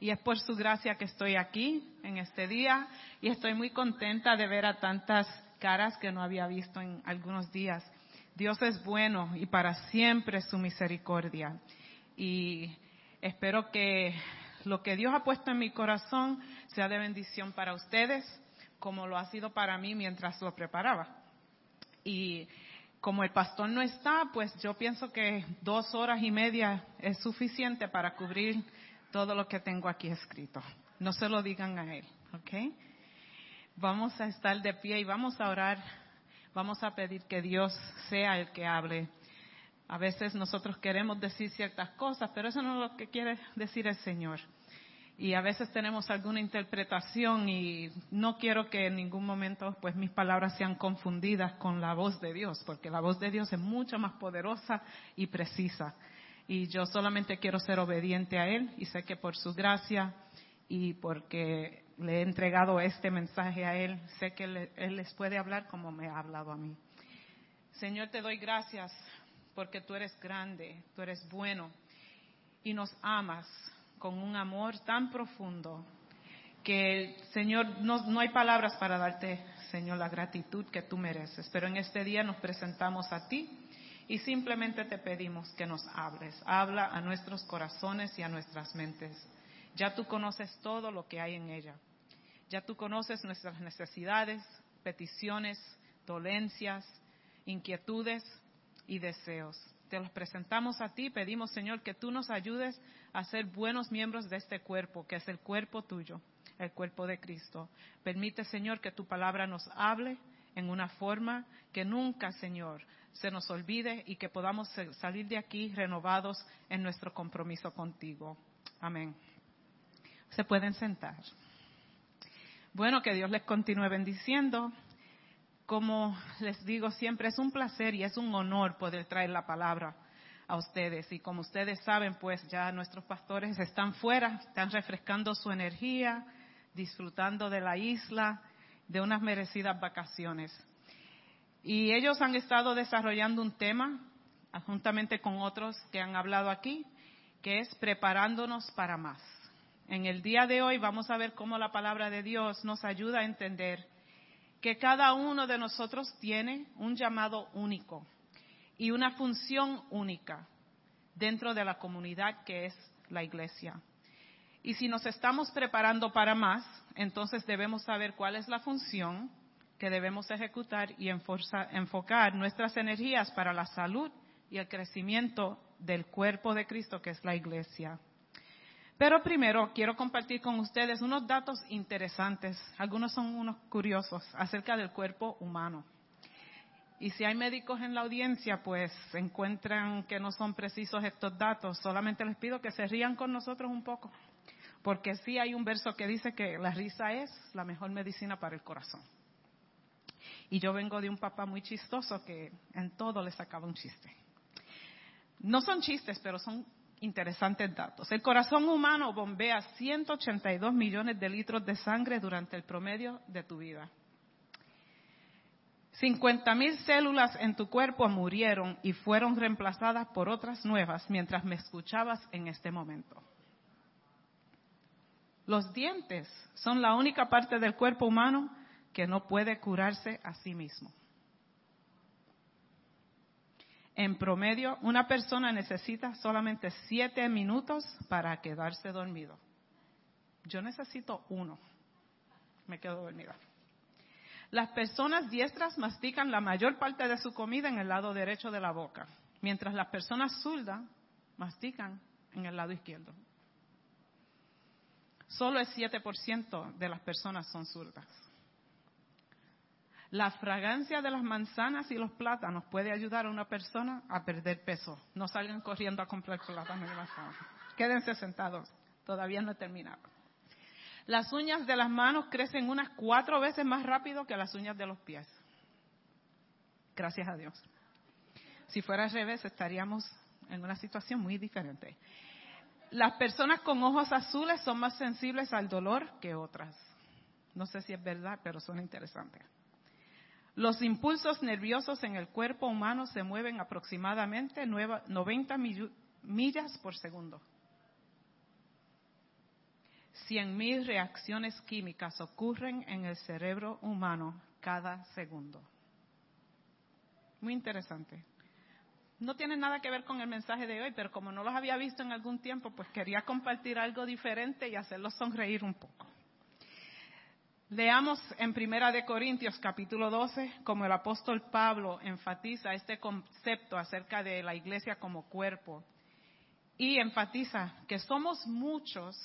Y es por su gracia que estoy aquí en este día y estoy muy contenta de ver a tantas caras que no había visto en algunos días. Dios es bueno y para siempre su misericordia. Y espero que lo que Dios ha puesto en mi corazón sea de bendición para ustedes, como lo ha sido para mí mientras lo preparaba. Y como el pastor no está, pues yo pienso que dos horas y media es suficiente para cubrir todo lo que tengo aquí escrito. No se lo digan a él, ¿ok? Vamos a estar de pie y vamos a orar. Vamos a pedir que Dios sea el que hable. A veces nosotros queremos decir ciertas cosas, pero eso no es lo que quiere decir el Señor. Y a veces tenemos alguna interpretación y no quiero que en ningún momento pues mis palabras sean confundidas con la voz de Dios, porque la voz de Dios es mucho más poderosa y precisa y yo solamente quiero ser obediente a Él y sé que por su gracia y porque le he entregado este mensaje a Él, sé que Él les puede hablar como me ha hablado a mí. Señor, te doy gracias porque tú eres grande, tú eres bueno y nos amas con un amor tan profundo que, Señor, no, no hay palabras para darte, Señor, la gratitud que tú mereces. Pero en este día nos presentamos a ti y simplemente te pedimos que nos hables. Habla a nuestros corazones y a nuestras mentes. Ya tú conoces todo lo que hay en ella. Ya tú conoces nuestras necesidades, peticiones, dolencias, inquietudes y deseos. Te los presentamos a ti. Pedimos, Señor, que tú nos ayudes a ser buenos miembros de este cuerpo, que es el cuerpo tuyo, el cuerpo de Cristo. Permite, Señor, que tu palabra nos hable en una forma que nunca, Señor, se nos olvide y que podamos salir de aquí renovados en nuestro compromiso contigo. Amén. Se pueden sentar. Bueno, que Dios les continúe bendiciendo. Como les digo siempre, es un placer y es un honor poder traer la palabra a ustedes. Y como ustedes saben, pues ya nuestros pastores están fuera, están refrescando su energía, disfrutando de la isla, de unas merecidas vacaciones. Y ellos han estado desarrollando un tema, juntamente con otros que han hablado aquí, que es preparándonos para más. En el día de hoy vamos a ver cómo la palabra de Dios nos ayuda a entender que cada uno de nosotros tiene un llamado único y una función única dentro de la comunidad que es la iglesia. Y si nos estamos preparando para más, entonces debemos saber cuál es la función que debemos ejecutar y enfocar nuestras energías para la salud y el crecimiento del cuerpo de Cristo, que es la iglesia. Pero primero quiero compartir con ustedes unos datos interesantes, algunos son unos curiosos, acerca del cuerpo humano. Y si hay médicos en la audiencia, pues encuentran que no son precisos estos datos, solamente les pido que se rían con nosotros un poco, porque sí hay un verso que dice que la risa es la mejor medicina para el corazón. Y yo vengo de un papá muy chistoso que en todo le sacaba un chiste. No son chistes, pero son interesantes datos. El corazón humano bombea 182 millones de litros de sangre durante el promedio de tu vida. 50 mil células en tu cuerpo murieron y fueron reemplazadas por otras nuevas mientras me escuchabas en este momento. Los dientes son la única parte del cuerpo humano que no puede curarse a sí mismo. En promedio, una persona necesita solamente siete minutos para quedarse dormido. Yo necesito uno. Me quedo dormida. Las personas diestras mastican la mayor parte de su comida en el lado derecho de la boca, mientras las personas zurdas mastican en el lado izquierdo. Solo el 7% de las personas son zurdas. La fragancia de las manzanas y los plátanos puede ayudar a una persona a perder peso. No salgan corriendo a comprar plátanos y manzanas. Quédense sentados. Todavía no he terminado. Las uñas de las manos crecen unas cuatro veces más rápido que las uñas de los pies. Gracias a Dios. Si fuera al revés, estaríamos en una situación muy diferente. Las personas con ojos azules son más sensibles al dolor que otras. No sé si es verdad, pero son interesantes. Los impulsos nerviosos en el cuerpo humano se mueven aproximadamente 90 millas por segundo. 100.000 reacciones químicas ocurren en el cerebro humano cada segundo. Muy interesante. No tiene nada que ver con el mensaje de hoy, pero como no los había visto en algún tiempo, pues quería compartir algo diferente y hacerlos sonreír un poco. Leamos en Primera de Corintios capítulo 12 como el apóstol Pablo enfatiza este concepto acerca de la iglesia como cuerpo y enfatiza que somos muchos,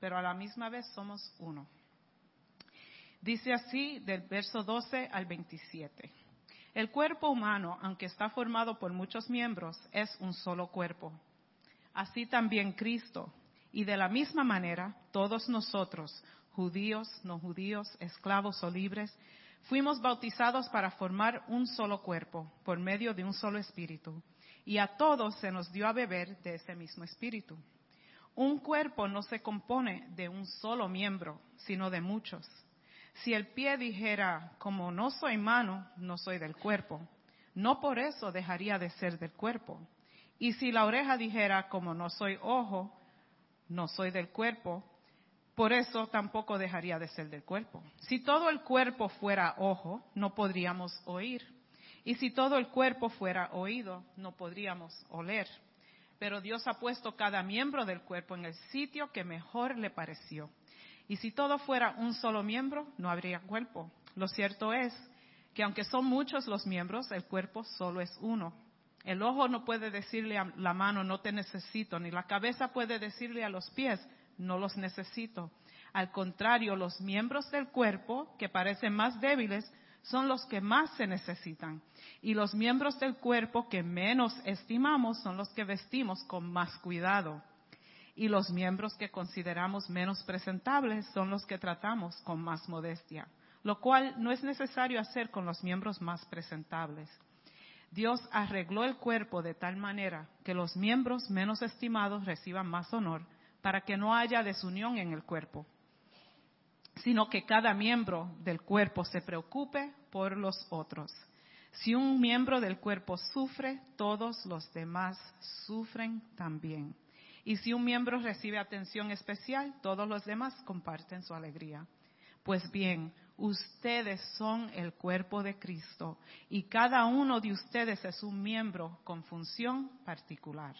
pero a la misma vez somos uno. Dice así del verso 12 al 27. El cuerpo humano, aunque está formado por muchos miembros, es un solo cuerpo. Así también Cristo. Y de la misma manera, todos nosotros, judíos, no judíos, esclavos o libres, fuimos bautizados para formar un solo cuerpo por medio de un solo espíritu. Y a todos se nos dio a beber de ese mismo espíritu. Un cuerpo no se compone de un solo miembro, sino de muchos. Si el pie dijera, como no soy mano, no soy del cuerpo, no por eso dejaría de ser del cuerpo. Y si la oreja dijera, como no soy ojo, no soy del cuerpo, por eso tampoco dejaría de ser del cuerpo. Si todo el cuerpo fuera ojo, no podríamos oír. Y si todo el cuerpo fuera oído, no podríamos oler. Pero Dios ha puesto cada miembro del cuerpo en el sitio que mejor le pareció. Y si todo fuera un solo miembro, no habría cuerpo. Lo cierto es que aunque son muchos los miembros, el cuerpo solo es uno. El ojo no puede decirle a la mano, no te necesito, ni la cabeza puede decirle a los pies, no los necesito. Al contrario, los miembros del cuerpo, que parecen más débiles, son los que más se necesitan. Y los miembros del cuerpo que menos estimamos son los que vestimos con más cuidado. Y los miembros que consideramos menos presentables son los que tratamos con más modestia, lo cual no es necesario hacer con los miembros más presentables. Dios arregló el cuerpo de tal manera que los miembros menos estimados reciban más honor para que no haya desunión en el cuerpo, sino que cada miembro del cuerpo se preocupe por los otros. Si un miembro del cuerpo sufre, todos los demás sufren también. Y si un miembro recibe atención especial, todos los demás comparten su alegría. Pues bien, ustedes son el cuerpo de Cristo y cada uno de ustedes es un miembro con función particular.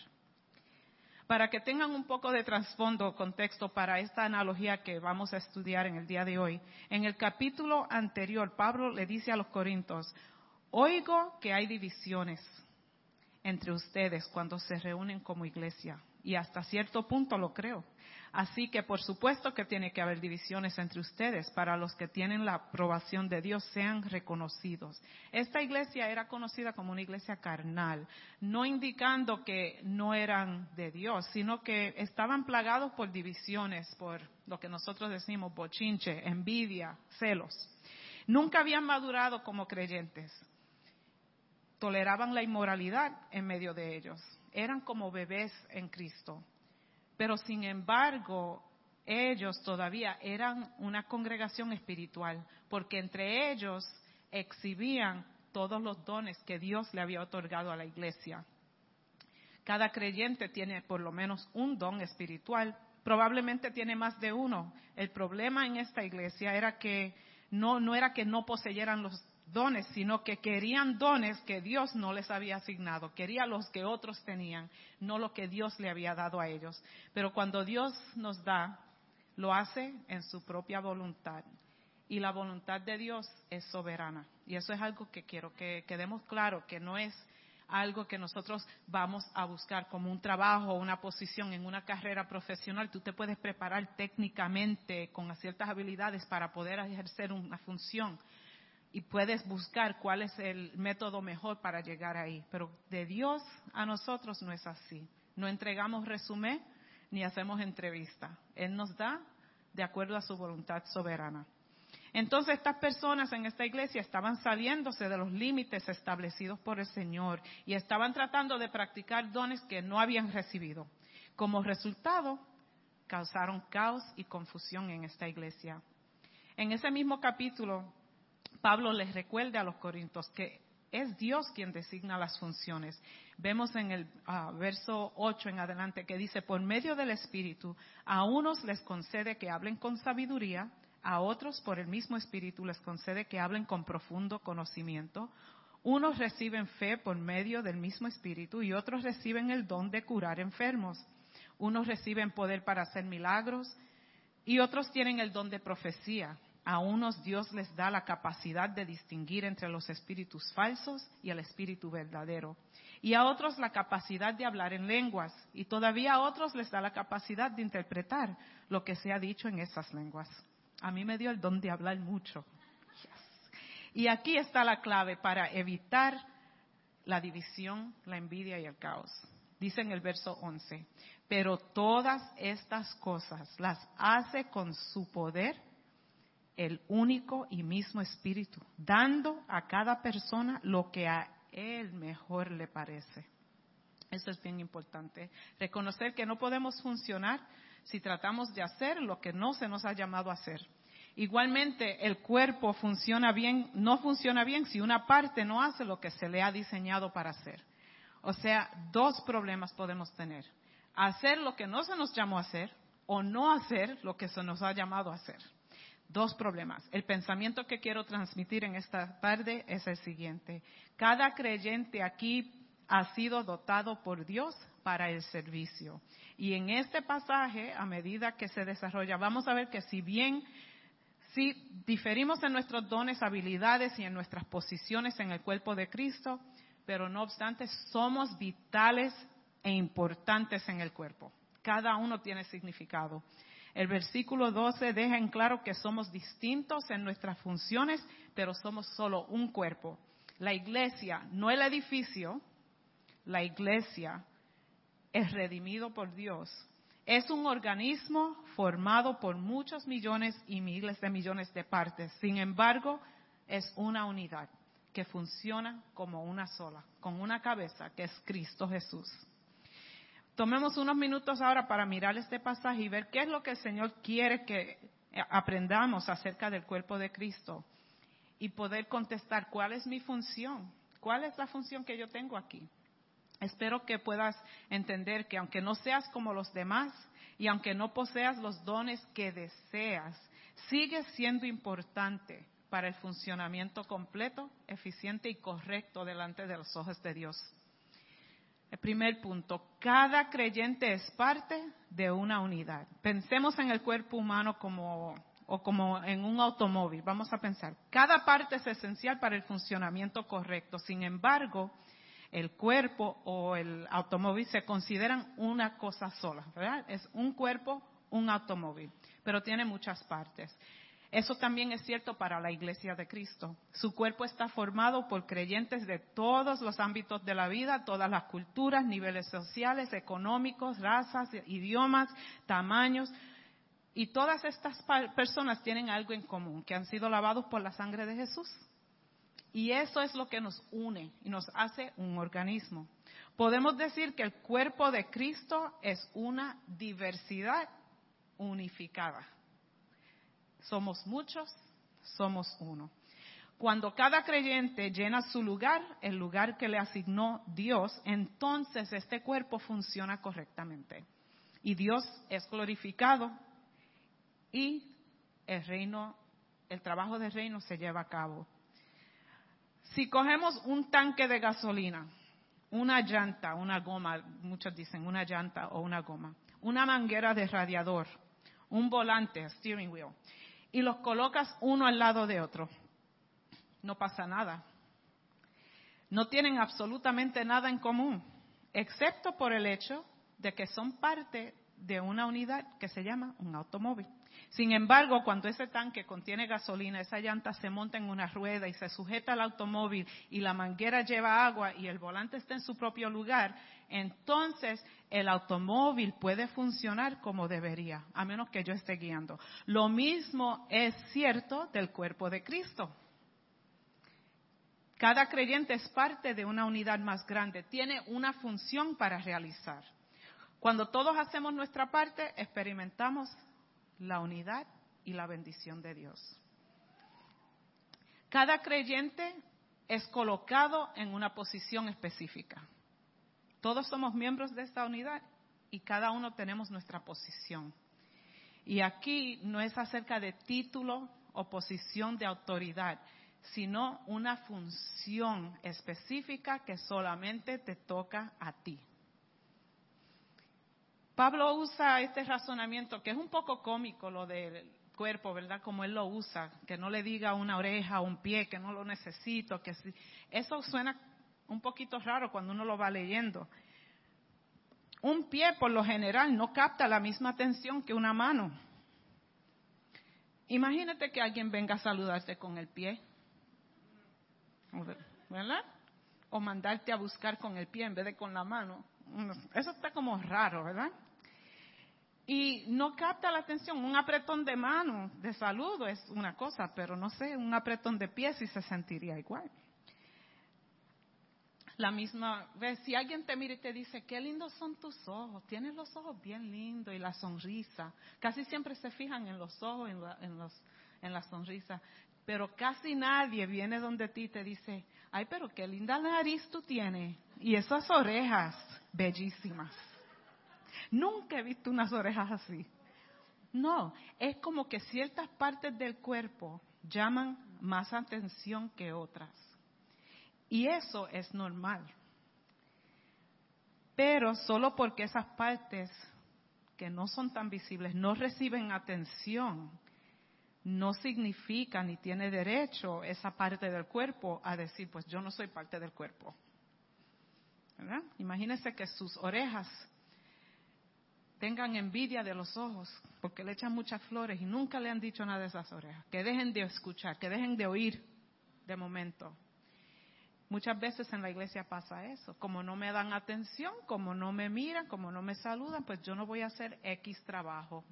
Para que tengan un poco de trasfondo, contexto para esta analogía que vamos a estudiar en el día de hoy, en el capítulo anterior, Pablo le dice a los Corintios, oigo que hay divisiones entre ustedes cuando se reúnen como iglesia, y hasta cierto punto lo creo. Así que por supuesto que tiene que haber divisiones entre ustedes para los que tienen la aprobación de Dios sean reconocidos. Esta iglesia era conocida como una iglesia carnal, no indicando que no eran de Dios, sino que estaban plagados por divisiones, por lo que nosotros decimos bochinche, envidia, celos. Nunca habían madurado como creyentes. Toleraban la inmoralidad en medio de ellos. Eran como bebés en Cristo pero sin embargo ellos todavía eran una congregación espiritual, porque entre ellos exhibían todos los dones que Dios le había otorgado a la iglesia. Cada creyente tiene por lo menos un don espiritual, probablemente tiene más de uno. El problema en esta iglesia era que no, no era que no poseyeran los dones, sino que querían dones que Dios no les había asignado, quería los que otros tenían, no lo que Dios le había dado a ellos. Pero cuando Dios nos da, lo hace en su propia voluntad. Y la voluntad de Dios es soberana. Y eso es algo que quiero que quedemos claro, que no es algo que nosotros vamos a buscar como un trabajo, una posición en una carrera profesional. Tú te puedes preparar técnicamente con ciertas habilidades para poder ejercer una función, y puedes buscar cuál es el método mejor para llegar ahí. Pero de Dios a nosotros no es así. No entregamos resumen ni hacemos entrevista. Él nos da de acuerdo a su voluntad soberana. Entonces estas personas en esta iglesia estaban saliéndose de los límites establecidos por el Señor y estaban tratando de practicar dones que no habían recibido. Como resultado, causaron caos y confusión en esta iglesia. En ese mismo capítulo Pablo les recuerda a los corintios que Es Dios quien designa las funciones. Vemos en el ah, verso 8 en adelante que dice, por medio del Espíritu, a unos les concede que hablen con sabiduría, a otros por el mismo Espíritu les concede que hablen con profundo conocimiento. Unos reciben fe por medio del mismo Espíritu y otros reciben el don de curar enfermos. Unos reciben poder para hacer milagros y otros tienen el don de profecía. A unos Dios les da la capacidad de distinguir entre los espíritus falsos y el espíritu verdadero. Y a otros la capacidad de hablar en lenguas. Y todavía a otros les da la capacidad de interpretar lo que se ha dicho en esas lenguas. A mí me dio el don de hablar mucho. Y aquí está la clave para evitar la división, la envidia y el caos. Dice en el verso 11, pero todas estas cosas las hace con su poder el único y mismo Espíritu, dando a cada persona lo que a él mejor le parece. Eso es bien importante. Reconocer que no podemos funcionar si tratamos de hacer lo que no se nos ha llamado a hacer. Igualmente, el cuerpo funciona bien, no funciona bien si una parte no hace lo que se le ha diseñado para hacer. O sea, dos problemas podemos tener. Hacer lo que no se nos llamó a hacer o no hacer lo que se nos ha llamado a hacer. Dos problemas. El pensamiento que quiero transmitir en esta tarde es el siguiente. Cada creyente aquí ha sido dotado por Dios para el servicio. Y en este pasaje, a medida que se desarrolla, vamos a ver que si bien si diferimos en nuestros dones, habilidades y en nuestras posiciones en el cuerpo de Cristo, pero no obstante somos vitales e importantes en el cuerpo. Cada uno tiene significado. El versículo 12 deja en claro que somos distintos en nuestras funciones, pero somos solo un cuerpo. La iglesia, no el edificio, la iglesia es redimido por Dios es un organismo formado por muchos millones y miles de millones de partes. Sin embargo, es una unidad que funciona como una sola, con una cabeza que es Cristo Jesús. Tomemos unos minutos ahora para mirar este pasaje y ver qué es lo que el Señor quiere que aprendamos acerca del cuerpo de Cristo y poder contestar cuál es mi función, cuál es la función que yo tengo aquí. Espero que puedas entender que aunque no seas como los demás y aunque no poseas los dones que deseas, sigues siendo importante para el funcionamiento completo, eficiente y correcto delante de los ojos de Dios. El primer punto, cada creyente es parte de una unidad. Pensemos en el cuerpo humano como o como en un automóvil. Vamos a pensar, cada parte es esencial para el funcionamiento correcto. Sin embargo, el cuerpo o el automóvil se consideran una cosa sola, ¿verdad? Es un cuerpo, un automóvil, pero tiene muchas partes. Eso también es cierto para la Iglesia de Cristo. Su cuerpo está formado por creyentes de todos los ámbitos de la vida, todas las culturas, niveles sociales, económicos, razas, idiomas, tamaños. Y todas estas personas tienen algo en común, que han sido lavados por la sangre de Jesús. Y eso es lo que nos une y nos hace un organismo. Podemos decir que el cuerpo de Cristo es una diversidad unificada. Somos muchos, somos uno. Cuando cada creyente llena su lugar, el lugar que le asignó Dios, entonces este cuerpo funciona correctamente. Y Dios es glorificado y el reino, el trabajo del reino se lleva a cabo. Si cogemos un tanque de gasolina, una llanta, una goma, muchos dicen una llanta o una goma, una manguera de radiador, un volante, steering wheel, y los colocas uno al lado de otro, no pasa nada. No tienen absolutamente nada en común, excepto por el hecho de que son parte de una unidad que se llama un automóvil. Sin embargo, cuando ese tanque contiene gasolina, esa llanta se monta en una rueda y se sujeta al automóvil y la manguera lleva agua y el volante está en su propio lugar, entonces el automóvil puede funcionar como debería, a menos que yo esté guiando. Lo mismo es cierto del cuerpo de Cristo. Cada creyente es parte de una unidad más grande, tiene una función para realizar. Cuando todos hacemos nuestra parte, experimentamos la unidad y la bendición de Dios. Cada creyente es colocado en una posición específica. Todos somos miembros de esta unidad y cada uno tenemos nuestra posición. Y aquí no es acerca de título o posición de autoridad, sino una función específica que solamente te toca a ti. Pablo usa este razonamiento que es un poco cómico lo del cuerpo, ¿verdad? Como él lo usa, que no le diga una oreja o un pie, que no lo necesito, que sí. Eso suena un poquito raro cuando uno lo va leyendo. Un pie, por lo general, no capta la misma atención que una mano. Imagínate que alguien venga a saludarte con el pie, ¿verdad? O mandarte a buscar con el pie en vez de con la mano. Eso está como raro, ¿verdad? Y no capta la atención. Un apretón de mano de saludo es una cosa, pero no sé, un apretón de pie sí se sentiría igual. La misma vez, si alguien te mira y te dice, qué lindos son tus ojos, tienes los ojos bien lindos y la sonrisa, casi siempre se fijan en los ojos, en la, en los, en la sonrisa, pero casi nadie viene donde ti y te dice, ay, pero qué linda nariz tú tienes y esas orejas bellísimas. Nunca he visto unas orejas así. No, es como que ciertas partes del cuerpo llaman más atención que otras. Y eso es normal. Pero solo porque esas partes que no son tan visibles no reciben atención, no significa ni tiene derecho esa parte del cuerpo a decir, pues yo no soy parte del cuerpo. ¿verdad? Imagínense que sus orejas tengan envidia de los ojos, porque le echan muchas flores y nunca le han dicho nada de esas orejas. Que dejen de escuchar, que dejen de oír de momento. Muchas veces en la iglesia pasa eso. Como no me dan atención, como no me miran, como no me saludan, pues yo no voy a hacer X trabajo.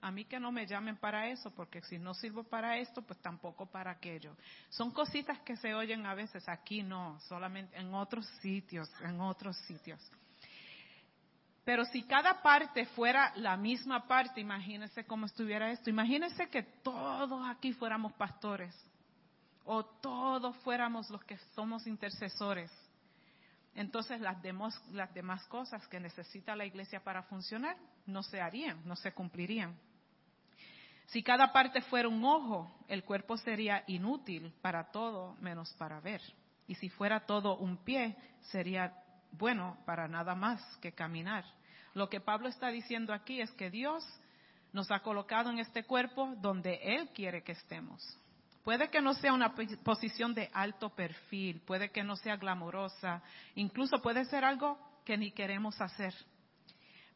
A mí que no me llamen para eso, porque si no sirvo para esto, pues tampoco para aquello. Son cositas que se oyen a veces, aquí no, solamente en otros sitios, en otros sitios. Pero si cada parte fuera la misma parte, imagínense cómo estuviera esto. Imagínense que todos aquí fuéramos pastores o todos fuéramos los que somos intercesores. Entonces las demás, las demás cosas que necesita la iglesia para funcionar no se harían, no se cumplirían. Si cada parte fuera un ojo, el cuerpo sería inútil para todo menos para ver. Y si fuera todo un pie, sería bueno para nada más que caminar. Lo que Pablo está diciendo aquí es que Dios nos ha colocado en este cuerpo donde Él quiere que estemos. Puede que no sea una posición de alto perfil, puede que no sea glamorosa, incluso puede ser algo que ni queremos hacer.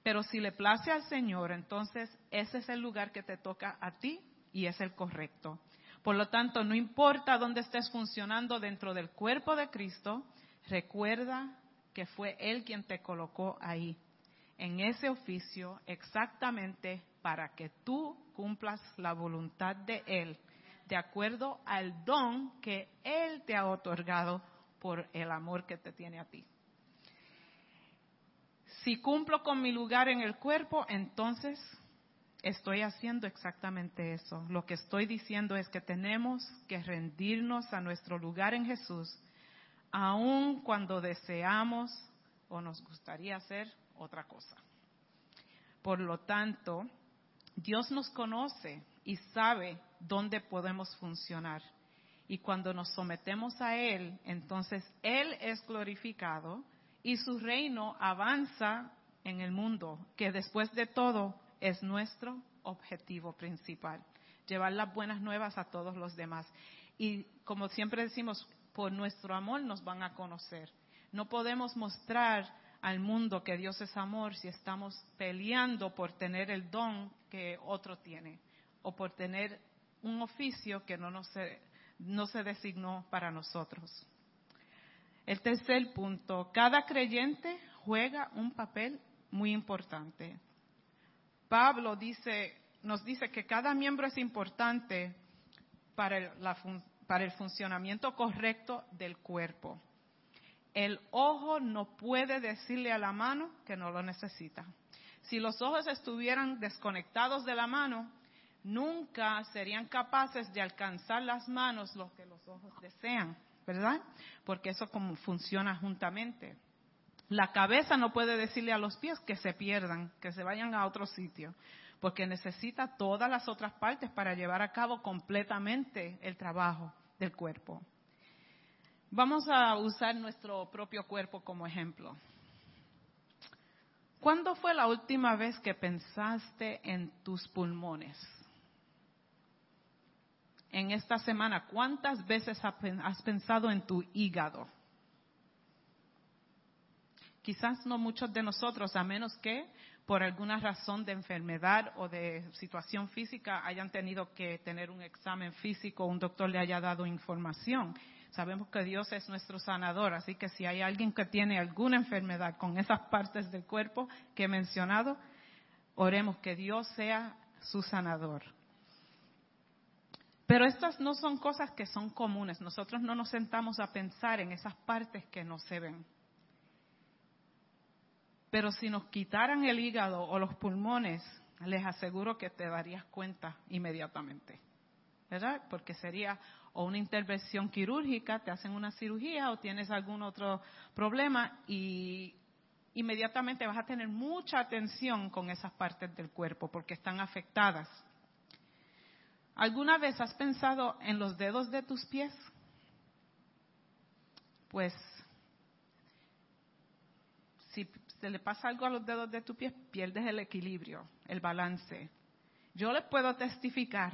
Pero si le place al Señor, entonces ese es el lugar que te toca a ti y es el correcto. Por lo tanto, no importa dónde estés funcionando dentro del cuerpo de Cristo, recuerda que fue Él quien te colocó ahí en ese oficio exactamente para que tú cumplas la voluntad de Él, de acuerdo al don que Él te ha otorgado por el amor que te tiene a ti. Si cumplo con mi lugar en el cuerpo, entonces estoy haciendo exactamente eso. Lo que estoy diciendo es que tenemos que rendirnos a nuestro lugar en Jesús, aun cuando deseamos o nos gustaría hacer otra cosa. Por lo tanto, Dios nos conoce y sabe dónde podemos funcionar. Y cuando nos sometemos a Él, entonces Él es glorificado y su reino avanza en el mundo, que después de todo es nuestro objetivo principal, llevar las buenas nuevas a todos los demás. Y como siempre decimos, por nuestro amor nos van a conocer. No podemos mostrar al mundo que Dios es amor si estamos peleando por tener el don que otro tiene o por tener un oficio que no, nos se, no se designó para nosotros. El tercer punto, cada creyente juega un papel muy importante. Pablo dice, nos dice que cada miembro es importante para para el funcionamiento correcto del cuerpo. El ojo no puede decirle a la mano que no lo necesita. Si los ojos estuvieran desconectados de la mano, nunca serían capaces de alcanzar las manos lo que los ojos desean. ¿verdad? Porque eso como funciona juntamente. La cabeza no puede decirle a los pies que se pierdan, que se vayan a otro sitio, porque necesita todas las otras partes para llevar a cabo completamente el trabajo del cuerpo. Vamos a usar nuestro propio cuerpo como ejemplo. ¿Cuándo fue la última vez que pensaste en tus pulmones? En esta semana, ¿cuántas veces has pensado en tu hígado? Quizás no muchos de nosotros, a menos que por alguna razón de enfermedad o de situación física hayan tenido que tener un examen físico, un doctor le haya dado información. Sabemos que Dios es nuestro sanador, así que si hay alguien que tiene alguna enfermedad con esas partes del cuerpo que he mencionado, oremos que Dios sea su sanador. Pero estas no son cosas que son comunes. Nosotros no nos sentamos a pensar en esas partes que no se ven. Pero si nos quitaran el hígado o los pulmones, les aseguro que te darías cuenta inmediatamente. ¿Verdad? Porque sería o una intervención quirúrgica, te hacen una cirugía o tienes algún otro problema y inmediatamente vas a tener mucha atención con esas partes del cuerpo porque están afectadas. ¿Alguna vez has pensado en los dedos de tus pies? Pues se le pasa algo a los dedos de tus pies, pierdes el equilibrio, el balance. Yo les puedo testificar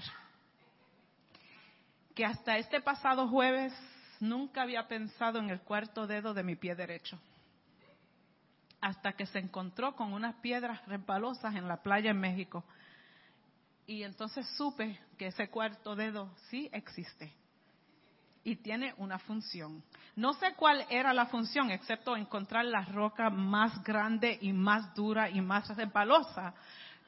que hasta este pasado jueves nunca había pensado en el cuarto dedo de mi pie derecho. Hasta que se encontró con unas piedras resbalosas en la playa en México. Y entonces supe que ese cuarto dedo sí existe y tiene una función. No sé cuál era la función, excepto encontrar la roca más grande y más dura y más resbalosa,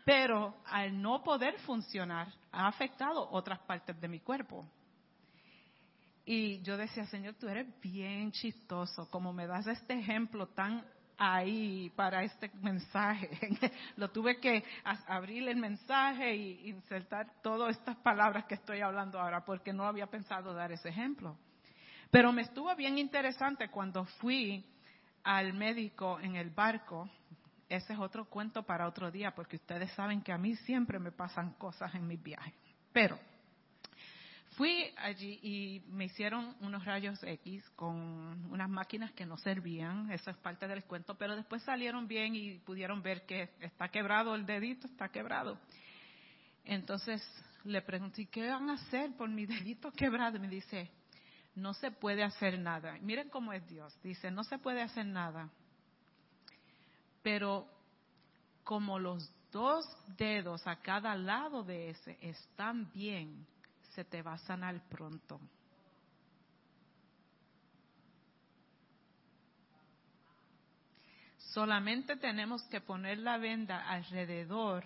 pero al no poder funcionar ha afectado otras partes de mi cuerpo. Y yo decía, Señor, tú eres bien chistoso, como me das este ejemplo tan ahí para este mensaje. Lo tuve que abrir el mensaje y insertar todas estas palabras que estoy hablando ahora, porque no había pensado dar ese ejemplo. Pero me estuvo bien interesante cuando fui al médico en el barco. Ese es otro cuento para otro día, porque ustedes saben que a mí siempre me pasan cosas en mis viajes. Pero Fui allí y me hicieron unos rayos X con unas máquinas que no servían, eso es parte del cuento, pero después salieron bien y pudieron ver que está quebrado el dedito, está quebrado. Entonces le pregunté, ¿qué van a hacer por mi dedito quebrado? Me dice, no se puede hacer nada. Miren cómo es Dios, dice, no se puede hacer nada. Pero como los dos dedos a cada lado de ese están bien, se te va a sanar pronto. Solamente tenemos que poner la venda alrededor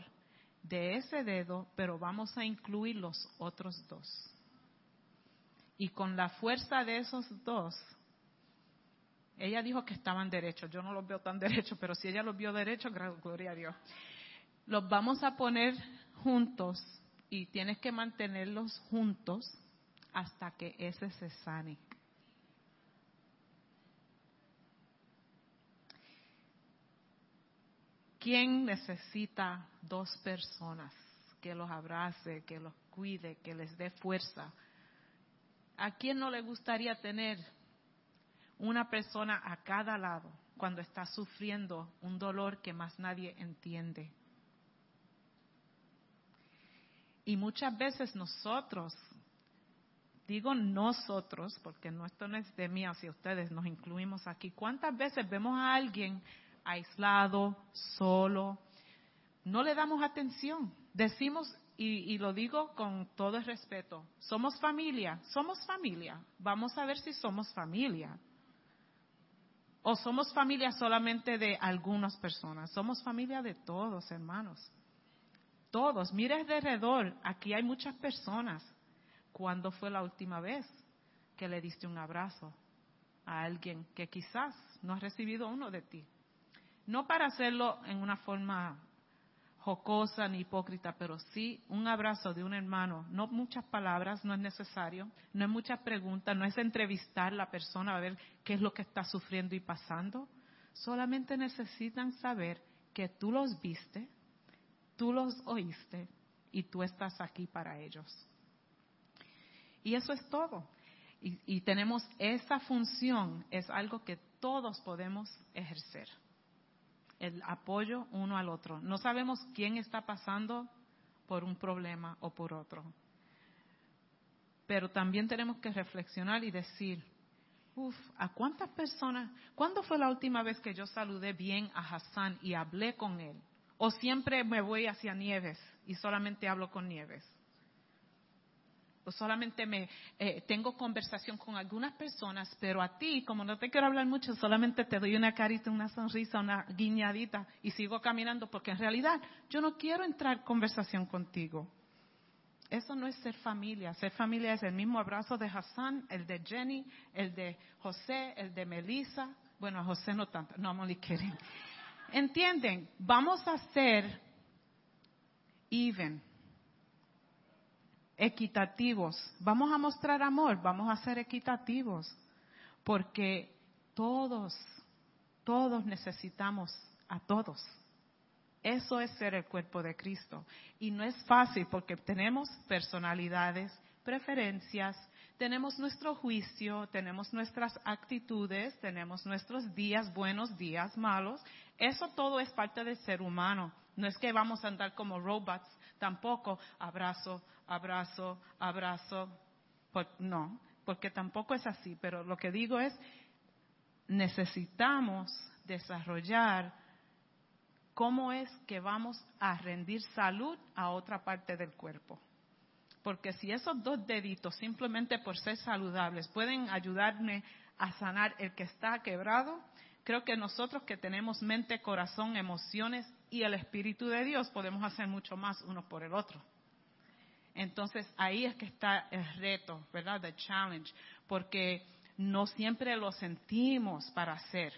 de ese dedo, pero vamos a incluir los otros dos. Y con la fuerza de esos dos, ella dijo que estaban derechos. Yo no los veo tan derechos, pero si ella los vio derechos, gloria a Dios. Los vamos a poner juntos y tienes que mantenerlos juntos hasta que ese se sane. ¿Quién necesita dos personas que los abrace, que los cuide, que les dé fuerza? ¿A quién no le gustaría tener una persona a cada lado cuando está sufriendo un dolor que más nadie entiende? Y muchas veces nosotros, digo nosotros, porque no, esto no es de mí hacia ustedes, nos incluimos aquí. ¿Cuántas veces vemos a alguien aislado, solo? No le damos atención. Decimos, y, y, lo digo con todo el respeto, somos familia, somos familia. Vamos a ver si somos familia. O somos familia solamente de algunas personas. Somos familia de todos, hermanos todos. Mira alrededor, aquí hay muchas personas. ¿Cuándo fue la última vez que le diste un abrazo a alguien que quizás no ha recibido uno de ti? No para hacerlo en una forma jocosa ni hipócrita, pero sí un abrazo de un hermano. No muchas palabras, no es necesario, no es muchas preguntas, no es entrevistar a la persona a ver qué es lo que está sufriendo y pasando. Solamente necesitan saber que tú los viste, tú los oíste y tú estás aquí para ellos. Y eso es todo. Y, tenemos esa función, es algo que todos podemos ejercer el apoyo uno al otro. No sabemos quién está pasando por un problema o por otro. Pero también tenemos que reflexionar y decir, uff, ¿a cuántas personas? ¿Cuándo fue la última vez que yo saludé bien a Hassan y hablé con él? ¿O siempre me voy hacia Nieves y solamente hablo con Nieves? o solamente me eh, tengo conversación con algunas personas, pero a ti, como no te quiero hablar mucho, solamente te doy una carita, una sonrisa, una guiñadita y sigo caminando, porque en realidad yo no quiero entrar en conversación contigo. Eso no es ser familia. Ser familia es el mismo abrazo de Hassan, el de Jenny, el de José, el de Melissa. Bueno, a José no tanto, no, kidding. ¿Entienden? Vamos a ser even equitativos. Vamos a mostrar amor, vamos a ser equitativos, porque todos, todos necesitamos a todos. Eso es ser el cuerpo de Cristo. Y no es fácil porque tenemos personalidades, preferencias, tenemos nuestro juicio, tenemos nuestras actitudes, tenemos nuestros días buenos, días malos. Eso todo es parte del ser humano. No es que vamos a andar como robots, tampoco abrazo, abrazo, abrazo. no, porque tampoco es así, pero lo que digo es, necesitamos desarrollar cómo es que vamos a rendir salud a otra parte del cuerpo. Porque si esos dos deditos, simplemente por ser saludables, pueden ayudarme a sanar el que está quebrado, creo que nosotros que tenemos mente, corazón, emociones y el Espíritu de Dios podemos hacer mucho más unos por el otro. Entonces ahí es que está el reto, ¿verdad? The challenge, porque no siempre lo sentimos para hacer.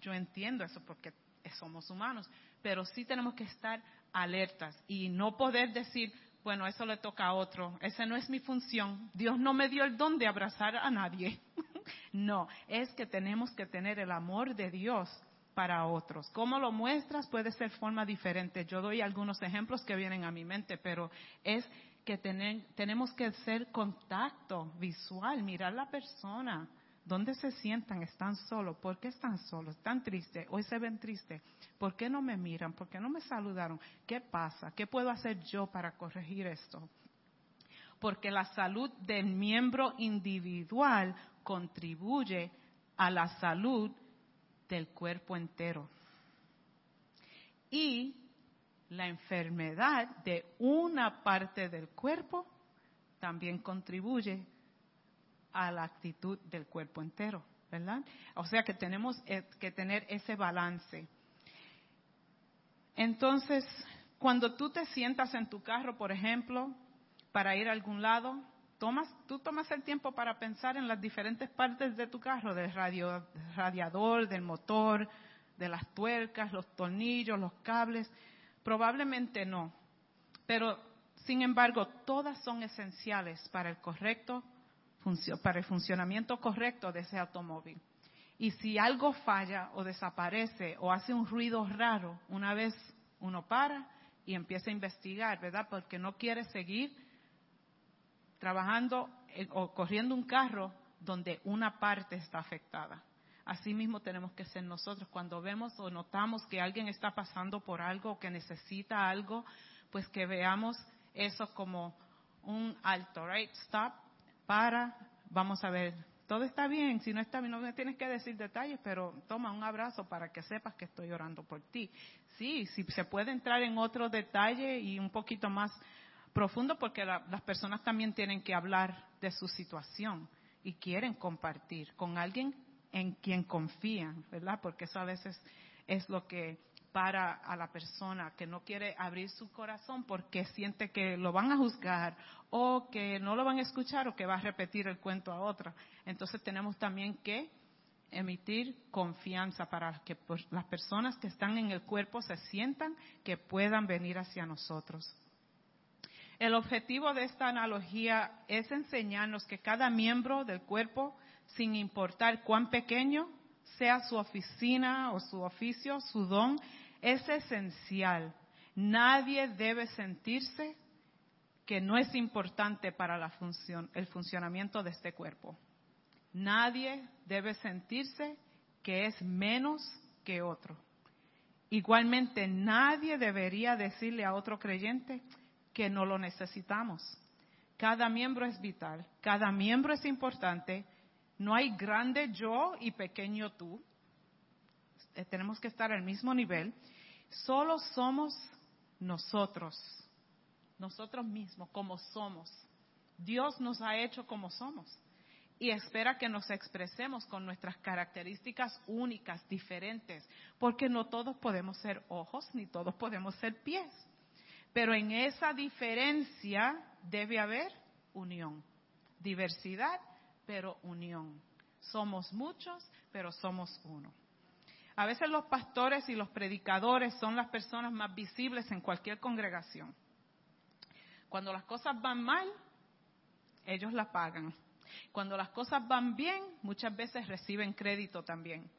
Yo entiendo eso porque somos humanos, pero sí tenemos que estar alertas y no poder decir, bueno, eso le toca a otro, esa no es mi función, Dios no me dio el don de abrazar a nadie. no, es que tenemos que tener el amor de Dios para otros. ¿Cómo lo muestras? Puede ser forma diferente. Yo doy algunos ejemplos que vienen a mi mente, pero es que tenemos que hacer contacto visual, mirar la persona. ¿Dónde se sientan? ¿Están solos? ¿Por qué están solos? ¿Están tristes? ¿Hoy se ven tristes? ¿Por qué no me miran? ¿Por qué no me saludaron? ¿Qué pasa? ¿Qué puedo hacer yo para corregir esto? Porque la salud del miembro individual contribuye a la salud del cuerpo entero. Y la enfermedad de una parte del cuerpo también contribuye a la actitud del cuerpo entero, ¿verdad? O sea que tenemos eh, que tener ese balance. Entonces, cuando tú te sientas en tu carro, por ejemplo, para ir a algún lado, tomas, tú tomas el tiempo para pensar en las diferentes partes de tu carro, del radio, radiador, del motor, de las tuercas, los tornillos, los cables. Probablemente no, pero sin embargo todas son esenciales para el correcto para el funcionamiento correcto de ese automóvil. Y si algo falla o desaparece o hace un ruido raro, una vez uno para y empieza a investigar, ¿verdad? Porque no quiere seguir trabajando eh, o corriendo un carro donde una parte está afectada. Así mismo tenemos que ser nosotros cuando vemos o notamos que alguien está pasando por algo o que necesita algo, pues que veamos eso como un alto, right? Stop, para, vamos a ver, todo está bien, si no está bien, no me tienes que decir detalles, pero toma un abrazo para que sepas que estoy orando por ti. Sí, si se puede entrar en otro detalle y un poquito más profundo, porque las personas también tienen que hablar de su situación y quieren compartir con alguien en quien confían, ¿verdad? Porque eso a veces es lo que para a la persona que no quiere abrir su corazón porque siente que lo van a juzgar o que no lo van a escuchar o que va a repetir el cuento a otra. Entonces tenemos también que emitir confianza para que las personas que están en el cuerpo se sientan que puedan venir hacia nosotros. El objetivo de esta analogía es enseñarnos que cada miembro del cuerpo, sin importar cuán pequeño sea su oficina o su oficio, su don, es esencial. Nadie debe sentirse que no es importante para la función, el funcionamiento de este cuerpo. Nadie debe sentirse que es menos que otro. Igualmente, nadie debería decirle a otro creyente, que no lo necesitamos. Cada miembro es vital, cada miembro es importante. No hay grande yo y pequeño tú. Eh, tenemos que estar al mismo nivel. Solo somos nosotros, nosotros mismos, como somos. Dios nos ha hecho como somos y espera que nos expresemos con nuestras características únicas, diferentes, porque no todos podemos ser ojos ni todos podemos ser pies. Pero en esa diferencia debe haber unión. Diversidad, pero unión. Somos muchos, pero somos uno. A veces los pastores y los predicadores son las personas más visibles en cualquier congregación. Cuando las cosas van mal, ellos la pagan. Cuando las cosas van bien, muchas veces reciben crédito también.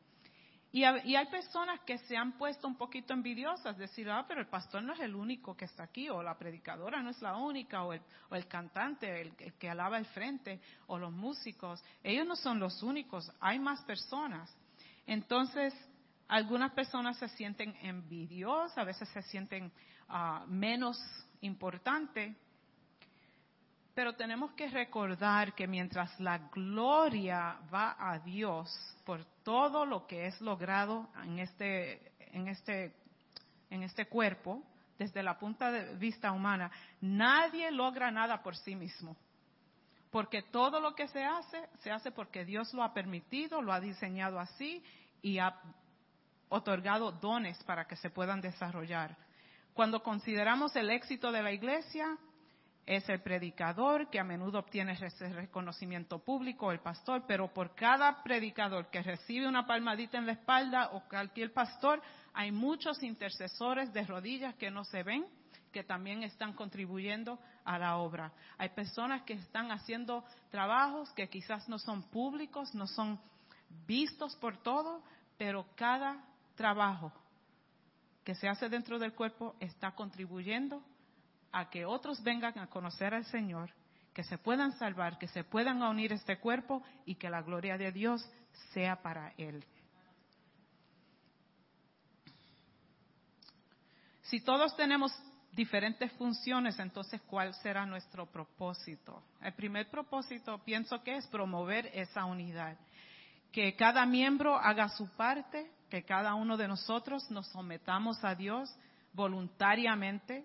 Y, hay personas que se han puesto un poquito envidiosas, decir, ah, pero el pastor no es el único que está aquí, o la predicadora no es la única, o el, cantante, el, que alaba el frente, o los músicos. Ellos no son los únicos, hay más personas. Entonces, algunas personas se sienten envidiosas, a veces se sienten ah, menos importantes, pero tenemos que recordar que mientras la gloria va a Dios por todo lo que es logrado en este, en este, en este cuerpo, desde la punta de vista humana, nadie logra nada por sí mismo. Porque todo lo que se hace, se hace porque Dios lo ha permitido, lo ha diseñado así y ha otorgado dones para que se puedan desarrollar. Cuando consideramos el éxito de la iglesia, es el predicador que a menudo obtiene ese reconocimiento público, el pastor, pero por cada predicador que recibe una palmadita en la espalda o cualquier pastor, hay muchos intercesores de rodillas que no se ven, que también están contribuyendo a la obra. Hay personas que están haciendo trabajos que quizás no son públicos, no son vistos por todos, pero cada trabajo que se hace dentro del cuerpo está contribuyendo a que otros vengan a conocer al Señor, que se puedan salvar, que se puedan unir este cuerpo y que la gloria de Dios sea para Él. Si todos tenemos diferentes funciones, entonces ¿cuál será nuestro propósito? El primer propósito pienso que es promover esa unidad, que cada miembro haga su parte, que cada uno de nosotros nos sometamos a Dios voluntariamente,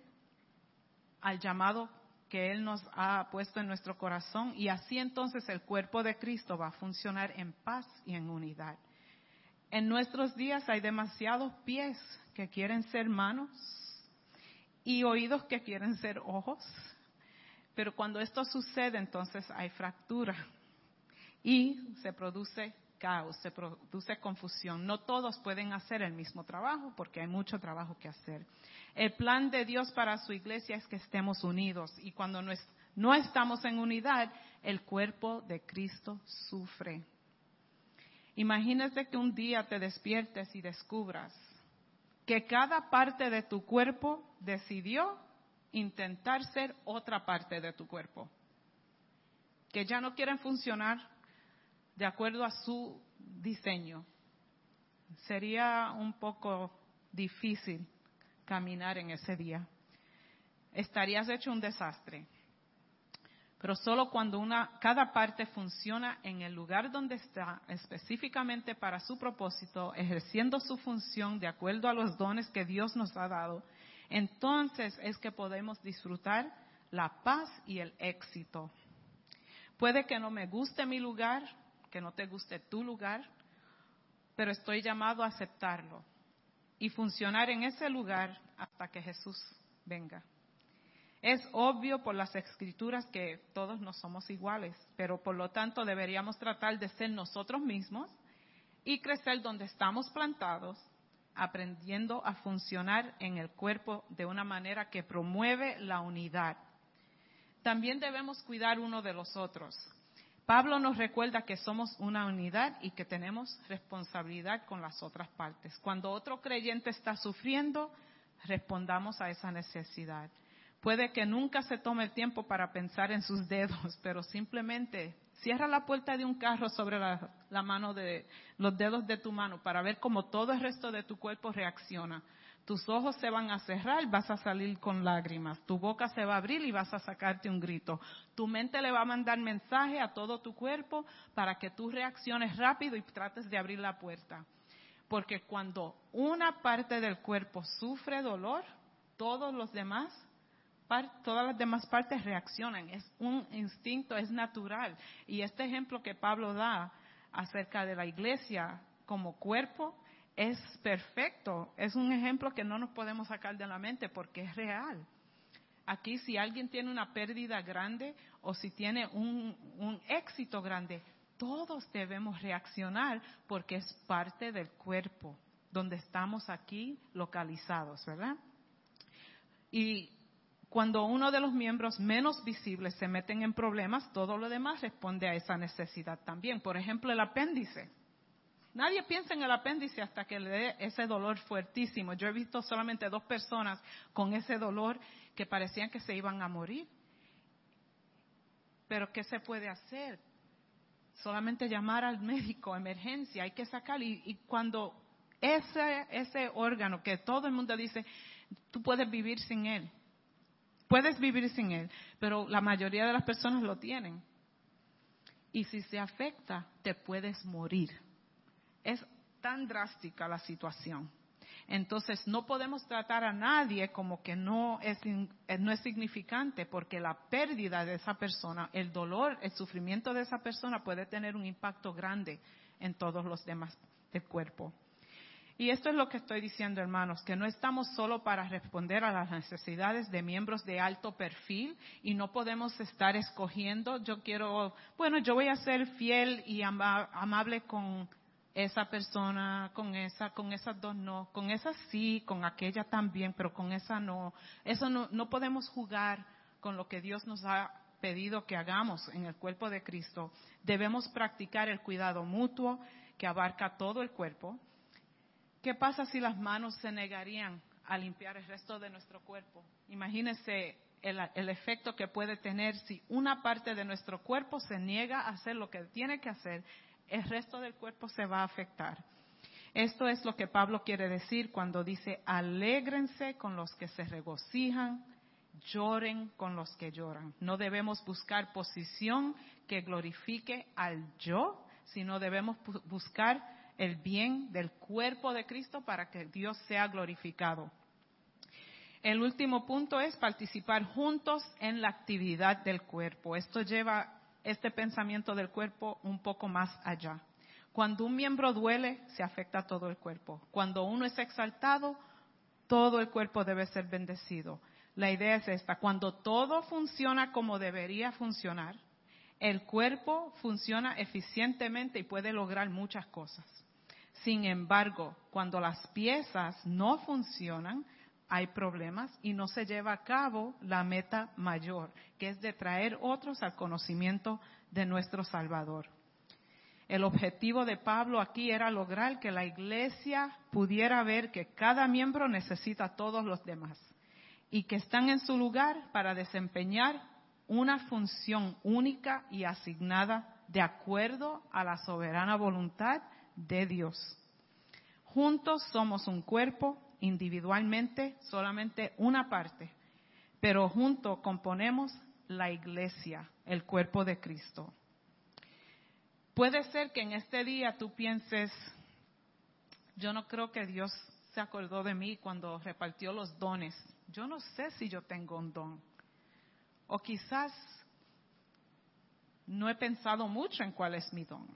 al llamado que Él nos ha puesto en nuestro corazón y así entonces el cuerpo de Cristo va a funcionar en paz y en unidad. En nuestros días hay demasiados pies que quieren ser manos y oídos que quieren ser ojos, pero cuando esto sucede entonces hay fractura y se produce caos, se produce confusión. No todos pueden hacer el mismo trabajo porque hay mucho trabajo que hacer. El plan de Dios para su iglesia es que estemos unidos y cuando no, estamos en unidad, el cuerpo de Cristo sufre. Imagínate que un día te despiertes y descubras que cada parte de tu cuerpo decidió intentar ser otra parte de tu cuerpo, que ya no quieren funcionar de acuerdo a su diseño. Sería un poco difícil caminar en ese día. Estarías hecho un desastre. Pero solo cuando una, cada parte funciona en el lugar donde está, específicamente para su propósito, ejerciendo su función de acuerdo a los dones que Dios nos ha dado, entonces es que podemos disfrutar la paz y el éxito. Puede que no me guste mi lugar, que no te guste tu lugar, pero estoy llamado a aceptarlo y funcionar en ese lugar hasta que Jesús venga. Es obvio por las escrituras que todos no somos iguales, pero por lo tanto deberíamos tratar de ser nosotros mismos y crecer donde estamos plantados, aprendiendo a funcionar en el cuerpo de una manera que promueve la unidad. También debemos cuidar uno de los otros. Pablo nos recuerda que somos una unidad y que tenemos responsabilidad con las otras partes. Cuando otro creyente está sufriendo, respondamos a esa necesidad. Puede que nunca se tome el tiempo para pensar en sus dedos, pero simplemente cierra la puerta de un carro sobre la, mano de los dedos de tu mano para ver cómo todo el resto de tu cuerpo reacciona. Tus ojos se van a cerrar, vas a salir con lágrimas. Tu boca se va a abrir y vas a sacarte un grito. Tu mente le va a mandar mensaje a todo tu cuerpo para que tú reacciones rápido y trates de abrir la puerta. Porque cuando una parte del cuerpo sufre dolor, todos los demás todas las demás partes reaccionan. Es un instinto, es natural. Y este ejemplo que Pablo da acerca de la iglesia como cuerpo es perfecto. Es un ejemplo que no nos podemos sacar de la mente porque es real. Aquí si alguien tiene una pérdida grande o si tiene un, éxito grande, todos debemos reaccionar porque es parte del cuerpo donde estamos aquí localizados, ¿verdad? Y cuando uno de los miembros menos visibles se meten en problemas, todo lo demás responde a esa necesidad también. Por ejemplo, el apéndice. Nadie piensa en el apéndice hasta que le dé ese dolor fuertísimo. Yo he visto solamente dos personas con ese dolor que parecían que se iban a morir. Pero ¿qué se puede hacer? Solamente llamar al médico, emergencia, hay que sacar. Y, cuando ese, ese órgano que todo el mundo dice, tú puedes vivir sin él, Puedes vivir sin él, pero la mayoría de las personas lo tienen. Y si se afecta, te puedes morir. Es tan drástica la situación. Entonces no podemos tratar a nadie como que no es, eh, no es significante porque la pérdida de esa persona, el dolor, el sufrimiento de esa persona puede tener un impacto grande en todos los demás del cuerpo. Y esto es lo que estoy diciendo, hermanos, que no estamos solo para responder a las necesidades de miembros de alto perfil y no podemos estar escogiendo, yo quiero, bueno, yo voy a ser fiel y amable con esa persona, con esa, con esas dos no, con esa sí, con aquella también, pero con esa no. Eso no, no podemos jugar con lo que Dios nos ha pedido que hagamos en el cuerpo de Cristo. Debemos practicar el cuidado mutuo que abarca todo el cuerpo ¿Qué pasa si las manos se negarían a limpiar el resto de nuestro cuerpo? Imagínense el, efecto que puede tener si una parte de nuestro cuerpo se niega a hacer lo que tiene que hacer, el resto del cuerpo se va a afectar. Esto es lo que Pablo quiere decir cuando dice, alégrense con los que se regocijan, lloren con los que lloran. No debemos buscar posición que glorifique al yo, sino debemos buscar el bien del cuerpo de Cristo para que Dios sea glorificado. El último punto es participar juntos en la actividad del cuerpo. Esto lleva este pensamiento del cuerpo un poco más allá. Cuando un miembro duele, se afecta a todo el cuerpo. Cuando uno es exaltado, todo el cuerpo debe ser bendecido. La idea es esta, cuando todo funciona como debería funcionar, el cuerpo funciona eficientemente y puede lograr muchas cosas. Sin embargo, cuando las piezas no funcionan, hay problemas y no se lleva a cabo la meta mayor, que es de traer otros al conocimiento de nuestro Salvador. El objetivo de Pablo aquí era lograr que la iglesia pudiera ver que cada miembro necesita a todos los demás y que están en su lugar para desempeñar una función única y asignada de acuerdo a la soberana voluntad de Dios. Juntos somos un cuerpo, individualmente solamente una parte, pero juntos componemos la iglesia, el cuerpo de Cristo. Puede ser que en este día tú pienses, yo no creo que Dios se acordó de mí cuando repartió los dones. Yo no sé si yo tengo un don. O quizás no he pensado mucho en cuál es mi don.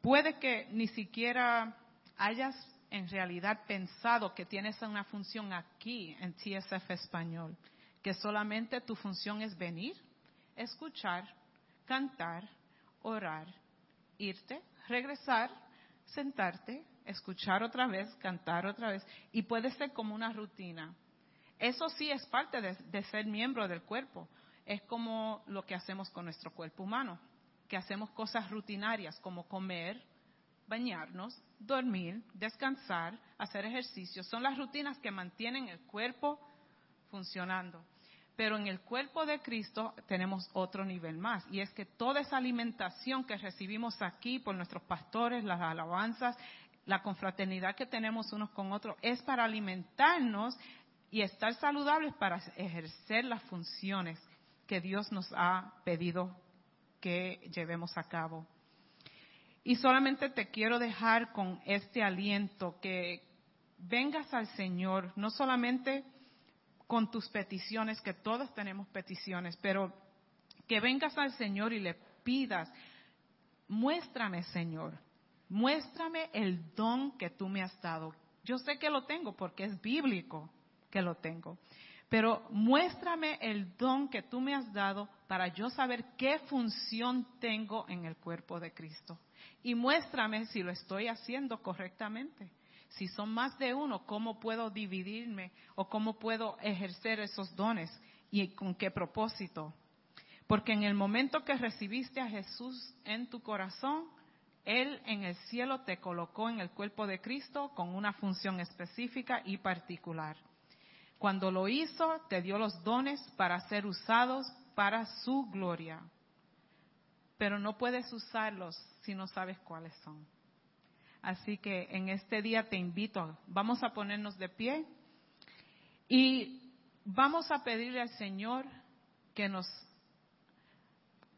Puede que ni siquiera hayas en realidad pensado que tienes una función aquí en TSF Español, que solamente tu función es venir, escuchar, cantar, orar, irte, regresar, sentarte, escuchar otra vez, cantar otra vez, y puede ser como una rutina. Eso sí es parte de, ser miembro del cuerpo. Es como lo que hacemos con nuestro cuerpo humano, que hacemos cosas rutinarias como comer, bañarnos, dormir, descansar, hacer ejercicio. Son las rutinas que mantienen el cuerpo funcionando. Pero en el cuerpo de Cristo tenemos otro nivel más, y es que toda esa alimentación que recibimos aquí por nuestros pastores, las alabanzas, la confraternidad que tenemos unos con otros, es para alimentarnos y estar saludables para ejercer las funciones que Dios nos ha pedido que llevemos a cabo. Y solamente te quiero dejar con este aliento, que vengas al Señor, no solamente con tus peticiones, que todos tenemos peticiones, pero que vengas al Señor y le pidas, muéstrame Señor, muéstrame el don que tú me has dado. Yo sé que lo tengo porque es bíblico que lo tengo, pero muéstrame el don que tú me has dado para yo saber qué función tengo en el cuerpo de Cristo. Y muéstrame si lo estoy haciendo correctamente. Si son más de uno, ¿cómo puedo dividirme o cómo puedo ejercer esos dones y con qué propósito? Porque en el momento que recibiste a Jesús en tu corazón, Él en el cielo te colocó en el cuerpo de Cristo con una función específica y particular. Cuando lo hizo, te dio los dones para ser usados para su gloria. Pero no puedes usarlos si no sabes cuáles son. Así que en este día te invito, vamos a ponernos de pie y vamos a pedirle al Señor que nos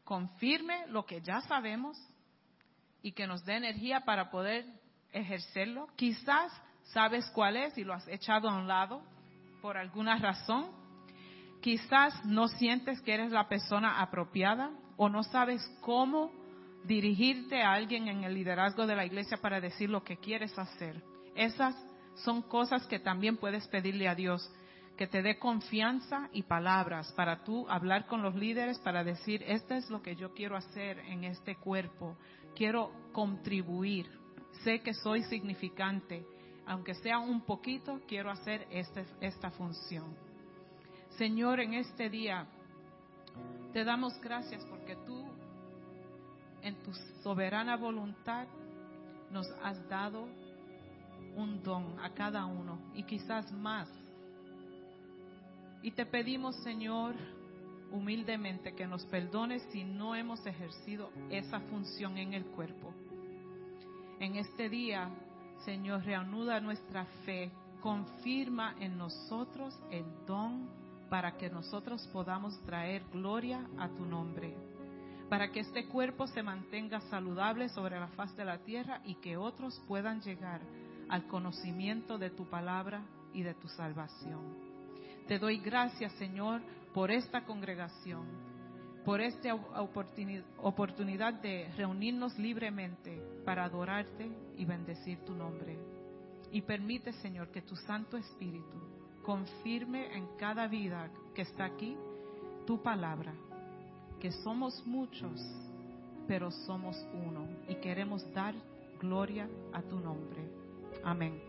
confirme lo que ya sabemos y que nos dé energía para poder ejercerlo. Quizás sabes cuál es y lo has echado a un lado por alguna razón. Quizás no sientes que eres la persona apropiada o no sabes cómo dirigirte a alguien en el liderazgo de la iglesia para decir lo que quieres hacer. Esas son cosas que también puedes pedirle a Dios, que te dé confianza y palabras para tú hablar con los líderes para decir, esto es lo que yo quiero hacer en este cuerpo, quiero contribuir, sé que soy significante, aunque sea un poquito, quiero hacer este, esta función. Señor, en este día te damos gracias porque tú en tu soberana voluntad nos has dado un don a cada uno y quizás más. Y te pedimos, Señor, humildemente que nos perdones si no hemos ejercido esa función en el cuerpo. En este día, Señor, reanuda nuestra fe, confirma en nosotros el don para que nosotros podamos traer gloria a tu nombre. Para que este cuerpo se mantenga saludable sobre la faz de la tierra y que otros puedan llegar al conocimiento de tu palabra y de tu salvación. Te doy gracias, Señor, por esta congregación, por esta oportunidad de reunirnos libremente para adorarte y bendecir tu nombre. Y permite, Señor, que tu Santo Espíritu confirme en cada vida que está aquí tu palabra que somos muchos, pero somos uno y queremos dar gloria a tu nombre. Amén.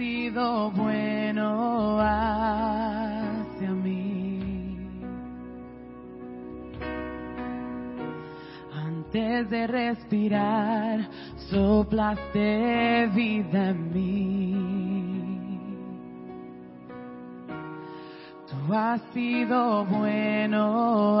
Sido bueno hacia mí. Antes de respirar, soplaste vida en mí. Has sido bueno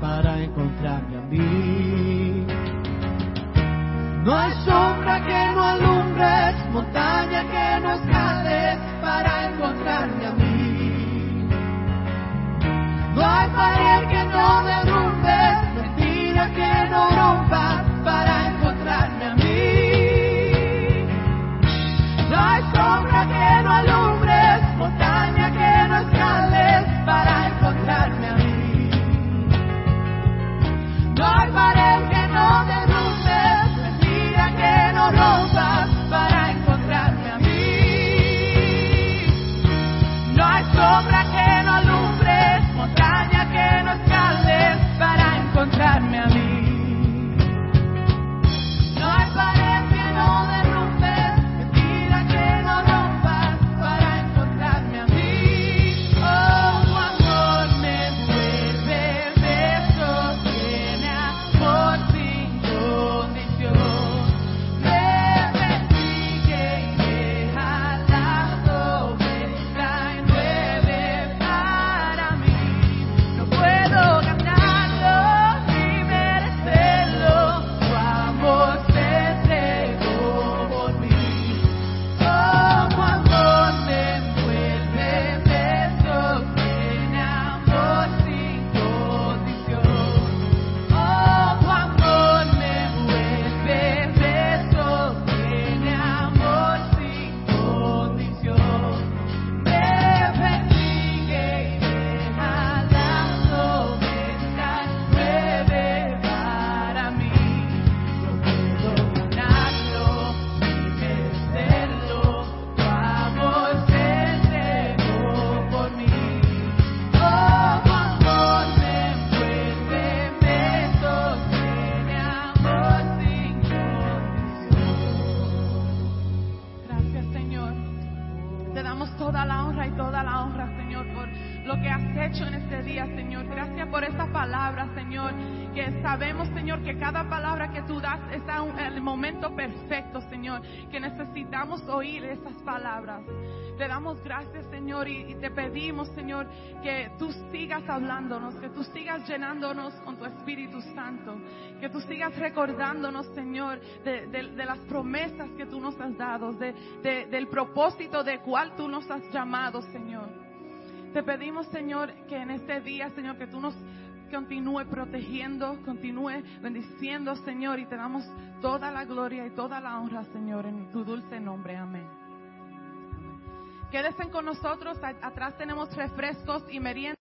para encontrarme a mí. No hay sombra que no alumbres, montaña que no escales para encontrarme a mí. No hay pared que no derrumbes, mentira que no rompa. Gracias, Señor, y, te pedimos, Señor, que tú sigas hablándonos, que tú sigas llenándonos con tu Espíritu Santo, que tú sigas recordándonos, Señor, de, las promesas que tú nos has dado, de, de- del propósito de cual tú nos has llamado, Señor. Te pedimos, Señor, que en este día, Señor, que tú nos continúe protegiendo, continúe bendiciendo, Señor, y te damos toda la gloria y toda la honra, Señor, en tu dulce nombre. Amén. Quédense con nosotros, atrás tenemos refrescos y meriendas.